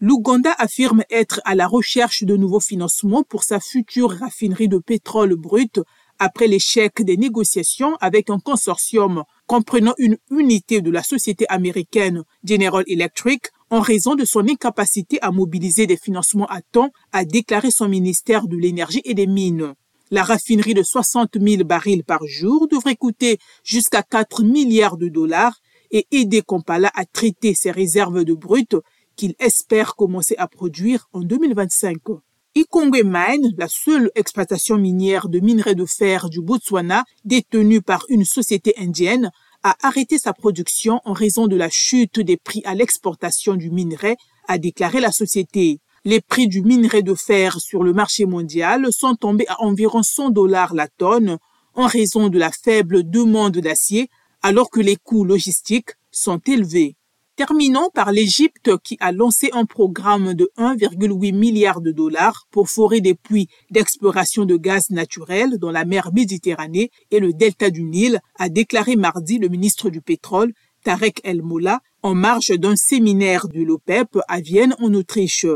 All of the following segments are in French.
L'Ouganda affirme être à la recherche de nouveaux financements pour sa future raffinerie de pétrole brut après l'échec des négociations avec un consortium comprenant une unité de la société américaine General Electric en raison de son incapacité à mobiliser des financements à temps, a déclaré son ministère de l'Énergie et des Mines. La raffinerie de 60 000 barils par jour devrait coûter jusqu'à 4 milliards de dollars et aider Kampala à traiter ses réserves de brut qu'il espère commencer à produire en 2025. Ikongwe Mine, la seule exploitation minière de minerais de fer du Botswana détenue par une société indienne, a arrêté sa production en raison de la chute des prix à l'exportation du minerai, a déclaré la société. Les prix du minerai de fer sur le marché mondial sont tombés à environ 100 dollars la tonne en raison de la faible demande d'acier, alors que les coûts logistiques sont élevés. Terminons par l'Égypte qui a lancé un programme de 1,8 milliard de dollars pour forer des puits d'exploration de gaz naturel dans la mer Méditerranée et le delta du Nil, a déclaré mardi le ministre du pétrole Tarek El Moula en marge d'un séminaire de l'OPEP à Vienne en Autriche.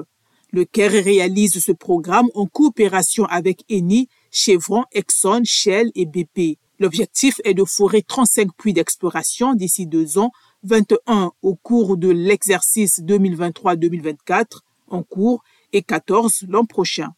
Le Caire réalise ce programme en coopération avec Eni, Chevron, Exxon, Shell et BP. L'objectif est de forer 35 puits d'exploration d'ici deux ans 21 au cours de l'exercice 2023-2024 en cours et 14 l'an prochain.